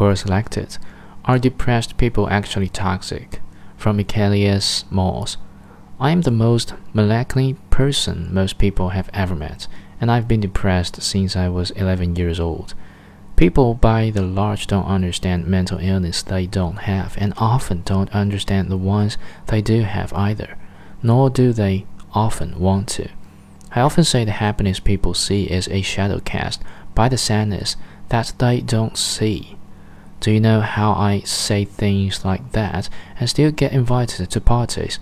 were selected. Are depressed people actually toxic? From Michaelius Moss. I am the most melancholy person most people have ever met, and I've been depressed since I was 11 years old. People by the large don't understand mental illness they don't have, and often don't understand the ones they do have either, nor do they often want to. I often say the happiness people see is a shadow cast by the sadness that they don't see. Do you know how I say things like that and still get invited to parties?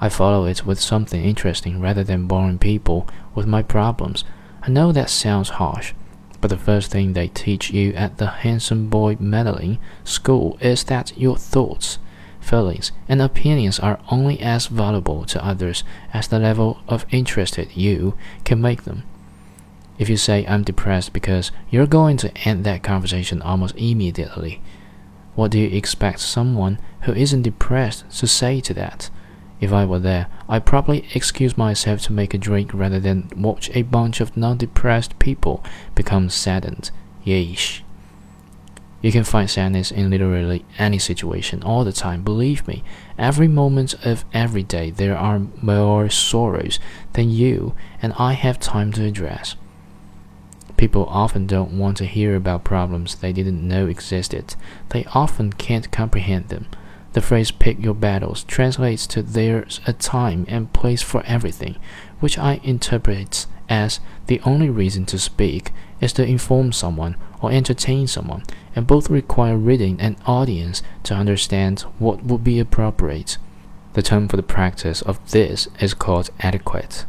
I follow it with something interesting rather than boring people with my problems. I know that sounds harsh, but the first thing they teach you at the Handsome Boy Modeling School is that your thoughts, feelings, and opinions are only as valuable to others as the level of interest you can make them. If you say I'm depressed because you're going to end that conversation almost immediately, what do you expect someone who isn't depressed to say to that? If I were there, I'd probably excuse myself to make a drink rather than watch a bunch of non-depressed people become saddened. Yeesh. You can find sadness in literally any situation all the time. Believe me, every moment of every day there are more sorrows than you and I have time to address. People often don't want to hear about problems they didn't know existed. They often can't comprehend them. The phrase pick your battles translates to there's a time and place for everything, which I interpret as the only reason to speak is to inform someone or entertain someone, and both require reading and audience to understand what would be appropriate. The term for the practice of this is called adequate.